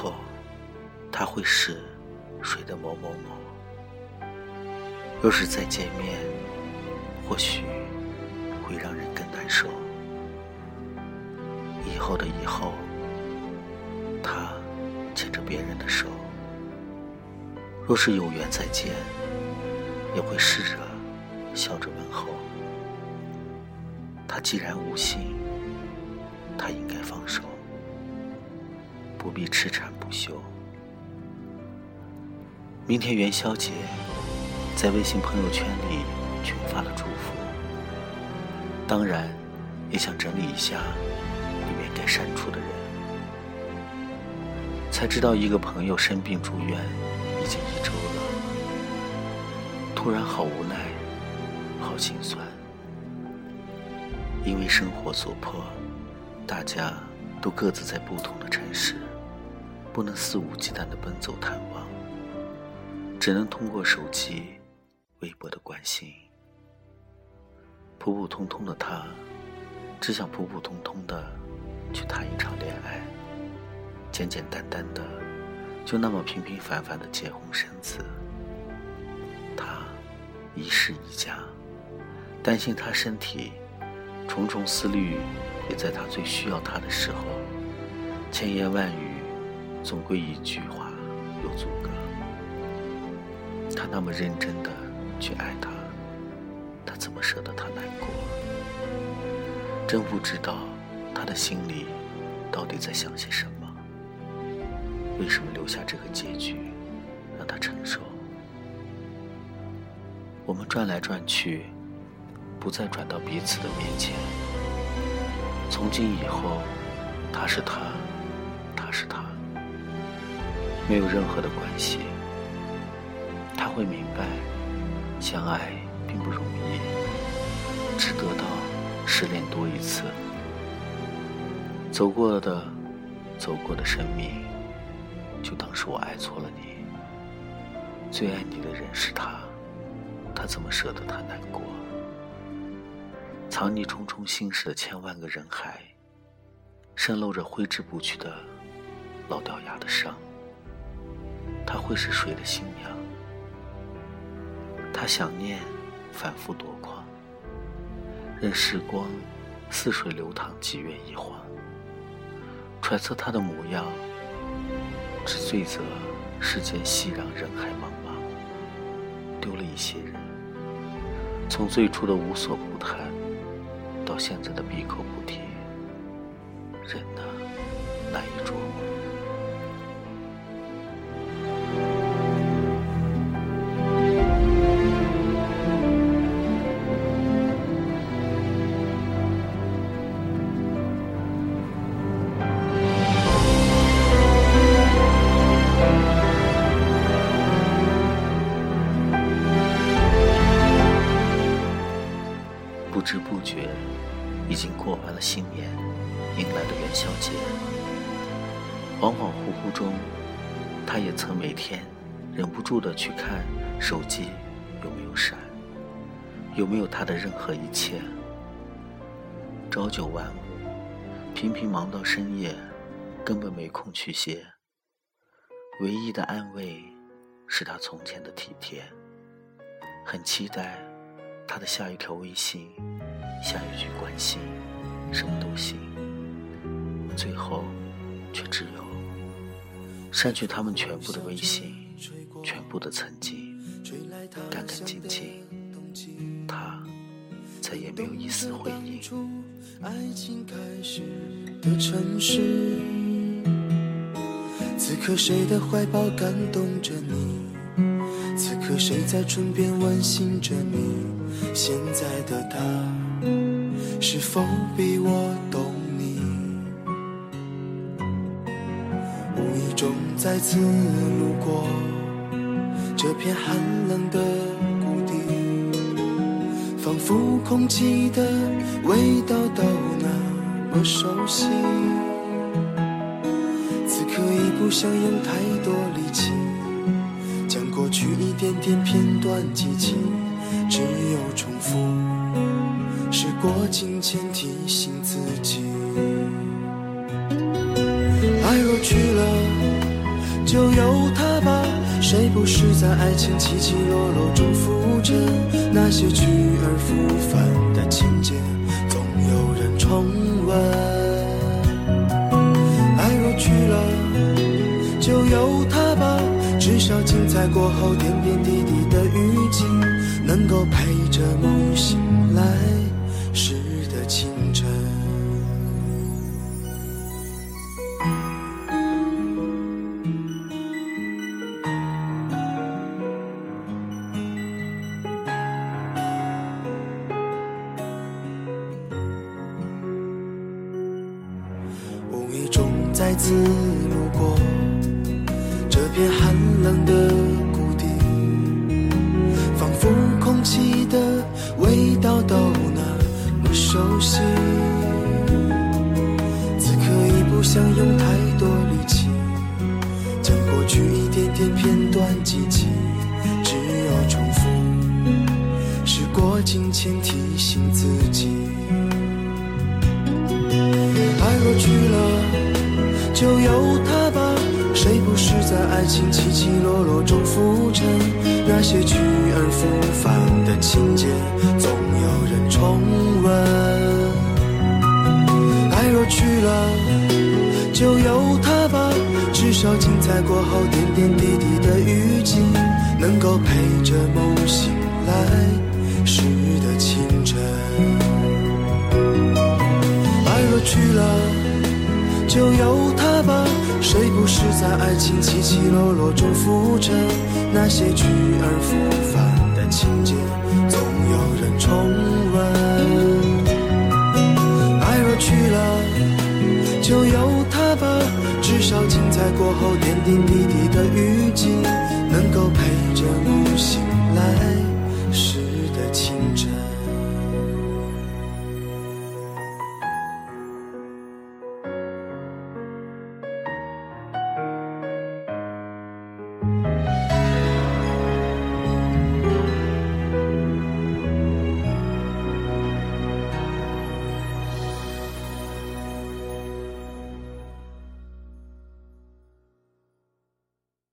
后他会是谁的某某某。若是再见面，或许会让人更难受。以后的以后，他牵着别人的手。若是有缘再见，也会试着笑着问候。他既然无心，他应该放手，不必痴缠不休。明天元宵节，在微信朋友圈里群发了祝福，当然也想整理一下里面该删除的人。才知道一个朋友生病住院已经一周了，突然好无奈，好心酸。因为生活所迫，大家都各自在不同的城市，不能肆无忌惮的奔走探望，只能通过手机、微博的关心。普普通通的他，只想普普通通的去谈一场恋爱，简简单单的，就那么平平凡凡的结婚生子。他一世一家，担心他身体。重重思虑，也在他最需要他的时候，千言万语，总归一句话有阻隔。他那么认真的去爱她，他怎么舍得他难过？真不知道他的心里到底在想些什么？为什么留下这个结局让他承受？我们转来转去。不再转到彼此的面前。从今以后，他是他，他是他，没有任何的关系。他会明白，相爱并不容易，只得到失恋多一次。走过的，走过的生命，就当是我爱错了你。最爱你的人是他，他怎么舍得他难过？藏匿重重心事的千万个人海，渗漏着挥之不去的老掉牙的伤。他会是谁的新娘？他想念反复夺眶，任时光似水流淌，几月一晃。揣测他的模样，只罪责世间熙攘，人海茫茫，丢了一些人。从最初的无所不谈。到现在的闭口不提，人呢，难以捉摸。已经过完了新年，迎来了元宵节。恍恍惚惚中，他也曾每天忍不住的去看手机有没有闪，有没有他的任何一切。朝九晚五，频频忙到深夜，根本没空去写。唯一的安慰，是他从前的体贴。很期待。他的下一条微信，下一句关心，什么都行。最后，却只有删去他们全部的微信，全部的曾经，干干净净。他再也没有一丝回应。此刻谁的怀抱感动着你？可谁在唇边温馨着你？现在的他是否比我懂你？无意中再次路过这片寒冷的谷地，仿佛空气的味道都那么熟悉。此刻已不想用太多力气，片段记起。只有重复，时过境迁提醒自己。爱若去了，就由它。谁不是在爱情起起落落中浮沉？那些去而复返的情节，总有人重温。在过后，点点滴滴的雨季，能够陪着梦醒来时的清晨。无意中再次空气的味道都那么熟悉。此刻已不想用太多力气，将过去一点点片段记起，只有重复，时过境迁提醒自己。爱若去了，就由它吧。谁不是在爱情起起落落中浮沉？那些去而复返情节，总有人重温。爱若去了，就由它吧。至少精彩过后，点点滴滴的雨季，能够陪着梦醒来时的清晨。爱若去了，就由它吧。谁不是在爱情起起落落中浮沉？那些去而复返情节，总有人重温。爱若去了，就由它吧。至少精彩过后，点点滴滴的雨季，能。